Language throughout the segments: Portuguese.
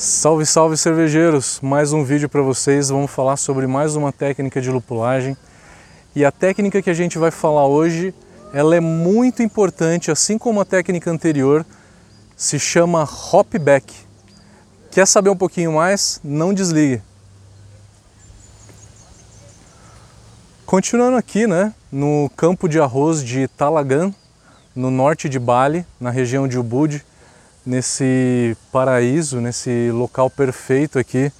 Salve, salve cervejeiros! Mais um vídeo para vocês. Vamos falar sobre mais uma técnica de lupulagem. E a técnica que a gente vai falar hoje, ela é muito importante, assim como a técnica anterior, se chama hopback. Quer saber um pouquinho mais? Não desligue. Continuando aqui, né, no campo de arroz de Talagan, no norte de Bali, na região de Ubud, nesse paraíso, nesse local perfeito aqui.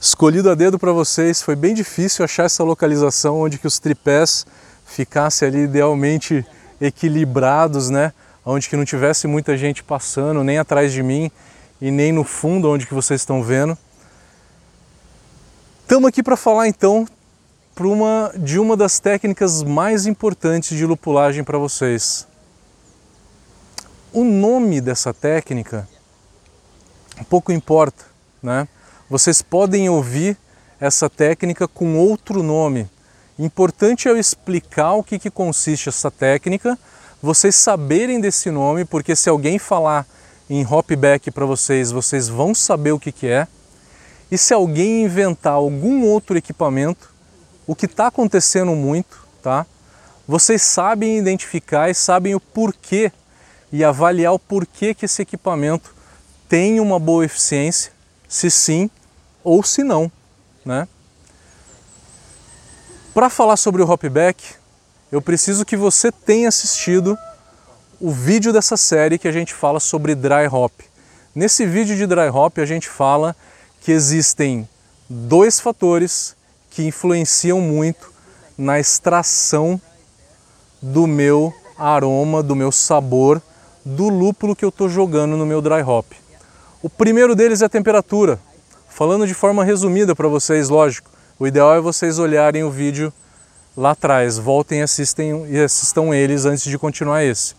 Escolhido a dedo para vocês, foi bem difícil achar essa localização onde que os tripés ficassem ali idealmente equilibrados, né? Onde que não tivesse muita gente passando, nem atrás de mim e nem no fundo onde que vocês estão vendo. Estamos aqui para falar então uma, de uma das técnicas mais importantes de lupulagem para vocês, o nome dessa técnica pouco importa, né? Vocês podem ouvir essa técnica com outro nome. Importante é eu explicar o que, que consiste essa técnica, vocês saberem desse nome, porque se alguém falar em hopback para vocês, vocês vão saber o que, que é. E se alguém inventar algum outro equipamento, o que está acontecendo muito, tá? Vocês sabem identificar e sabem o porquê e avaliar o porquê que esse equipamento tem uma boa eficiência, se sim ou se não. Né? Para falar sobre o hopback, eu preciso que você tenha assistido o vídeo dessa série que a gente fala sobre dry hop. Nesse vídeo de dry hop a gente fala que existem dois fatores que influenciam muito na extração do meu aroma, do meu sabor do lúpulo que eu estou jogando no meu dry hop. O primeiro deles é a temperatura. Falando de forma resumida para vocês, lógico, o ideal é vocês olharem o vídeo lá atrás, voltem e, assistem, e assistam eles antes de continuar esse.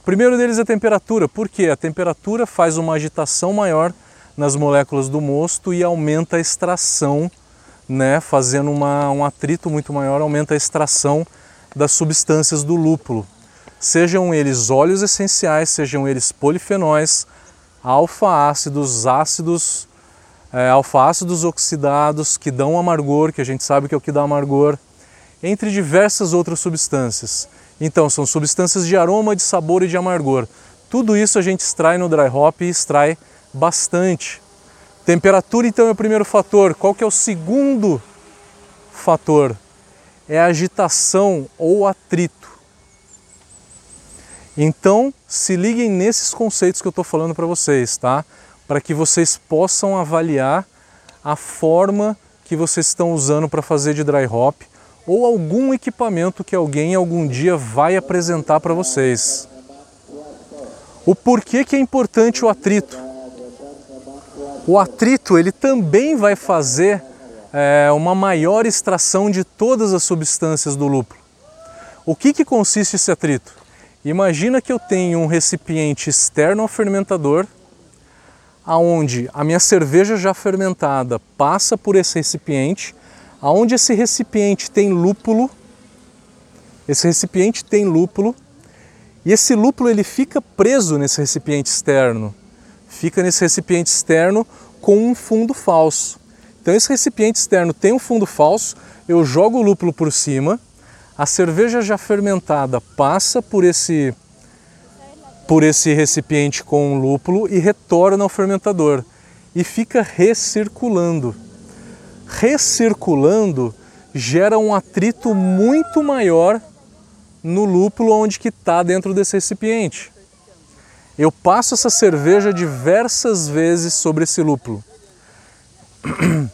O primeiro deles é a temperatura, porque a temperatura faz uma agitação maior nas moléculas do mosto e aumenta a extração, né, fazendo uma, um atrito muito maior, aumenta a extração das substâncias do lúpulo sejam eles óleos essenciais, sejam eles polifenóis, alfa-ácidos, ácidos, é, alfa-ácidos oxidados que dão amargor, que a gente sabe que é o que dá amargor, entre diversas outras substâncias. Então, são substâncias de aroma, de sabor e de amargor. Tudo isso a gente extrai no dry hop e extrai bastante. Temperatura, então, é o primeiro fator. Qual que é o segundo fator? É a agitação ou atrito. Então, se liguem nesses conceitos que eu estou falando para vocês, tá? Para que vocês possam avaliar a forma que vocês estão usando para fazer de dry hop ou algum equipamento que alguém algum dia vai apresentar para vocês. O porquê que é importante o atrito? O atrito ele também vai fazer é, uma maior extração de todas as substâncias do lúpulo. O que, que consiste esse atrito? Imagina que eu tenho um recipiente externo ao fermentador, aonde a minha cerveja já fermentada passa por esse recipiente, aonde esse recipiente tem lúpulo, esse recipiente tem lúpulo, e esse lúpulo ele fica preso nesse recipiente externo, fica nesse recipiente externo com um fundo falso. Então esse recipiente externo tem um fundo falso, eu jogo o lúpulo por cima, a cerveja já fermentada passa por esse, por esse recipiente com lúpulo e retorna ao fermentador e fica recirculando. Recirculando gera um atrito muito maior no lúpulo onde que está dentro desse recipiente. Eu passo essa cerveja diversas vezes sobre esse lúpulo.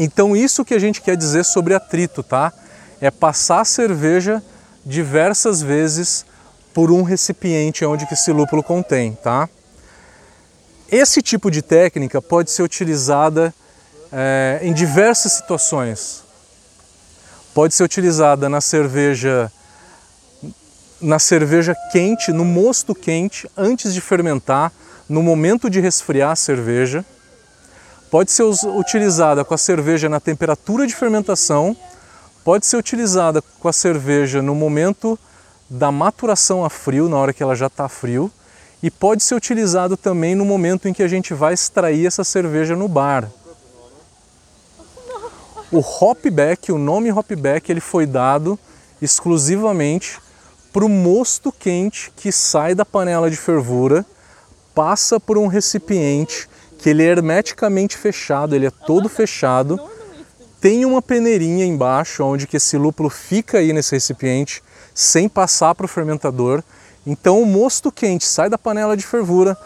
Então isso que a gente quer dizer sobre atrito, tá? É passar a cerveja diversas vezes por um recipiente onde que esse lúpulo contém, tá? Esse tipo de técnica pode ser utilizada é, em diversas situações. Pode ser utilizada na cerveja na cerveja quente, no mosto quente, antes de fermentar, no momento de resfriar a cerveja. Pode ser utilizada com a cerveja na temperatura de fermentação Pode ser utilizada com a cerveja no momento da maturação a frio, na hora que ela já está frio, e pode ser utilizado também no momento em que a gente vai extrair essa cerveja no bar. O hopback, o nome hopback, ele foi dado exclusivamente para o mosto quente que sai da panela de fervura, passa por um recipiente que ele é hermeticamente fechado, ele é todo fechado, tem uma peneirinha embaixo onde que esse lúpulo fica aí nesse recipiente sem passar para o fermentador. Então o mosto quente sai da panela de fervura,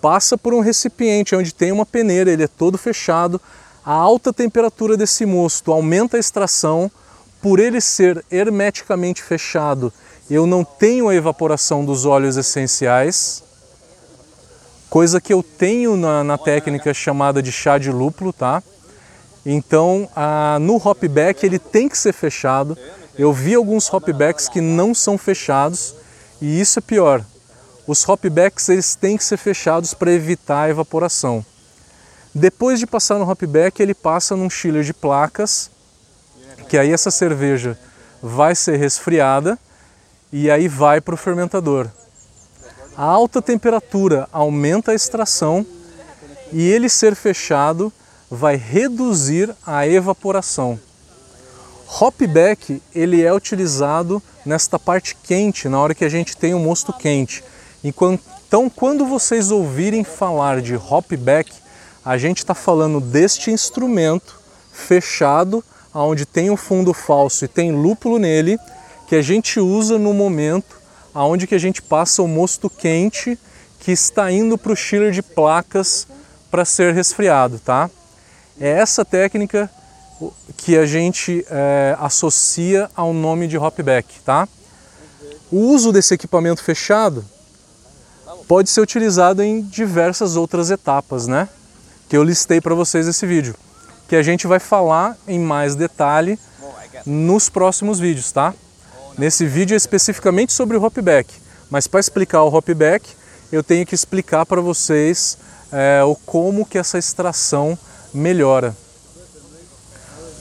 passa por um recipiente onde tem uma peneira, ele é todo fechado. A alta temperatura desse mosto aumenta a extração, por ele ser hermeticamente fechado, eu não tenho a evaporação dos óleos essenciais, coisa que eu tenho na, na técnica chamada de chá de lúpulo, tá? Então, a, no hopback ele tem que ser fechado. Eu vi alguns hopbacks que não são fechados e isso é pior. Os hopbacks eles têm que ser fechados para evitar a evaporação. Depois de passar no hopback, ele passa num chiller de placas, que aí essa cerveja vai ser resfriada e aí vai para o fermentador. A alta temperatura aumenta a extração e ele ser fechado vai reduzir a evaporação. Hopback ele é utilizado nesta parte quente, na hora que a gente tem o mosto quente. Então, quando vocês ouvirem falar de hopback, a gente está falando deste instrumento fechado, onde tem o fundo falso e tem lúpulo nele, que a gente usa no momento aonde que a gente passa o mosto quente que está indo para o chiller de placas para ser resfriado, tá? É essa técnica que a gente é, associa ao nome de hopback, tá? O uso desse equipamento fechado pode ser utilizado em diversas outras etapas, né? Que eu listei para vocês nesse vídeo, que a gente vai falar em mais detalhe nos próximos vídeos, tá? Nesse vídeo é especificamente sobre o hopback, mas para explicar o hopback, eu tenho que explicar para vocês é, o como que essa extração melhora.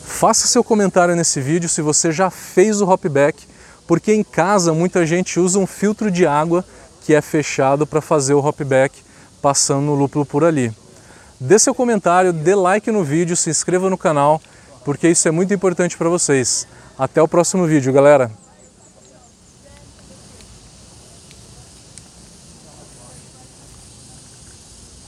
Faça seu comentário nesse vídeo se você já fez o hopback, porque em casa muita gente usa um filtro de água que é fechado para fazer o hopback passando o lúpulo por ali. Dê seu comentário, dê like no vídeo, se inscreva no canal, porque isso é muito importante para vocês. Até o próximo vídeo, galera!